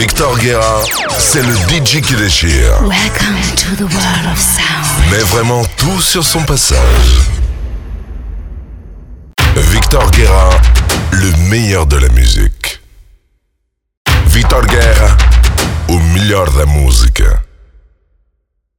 Victor Guerra, c'est le DJ qui déchire. Welcome to the world of sound. Mais vraiment tout sur son passage. Victor Guerra, le meilleur de la musique. Victor Guerra, o melhor da música.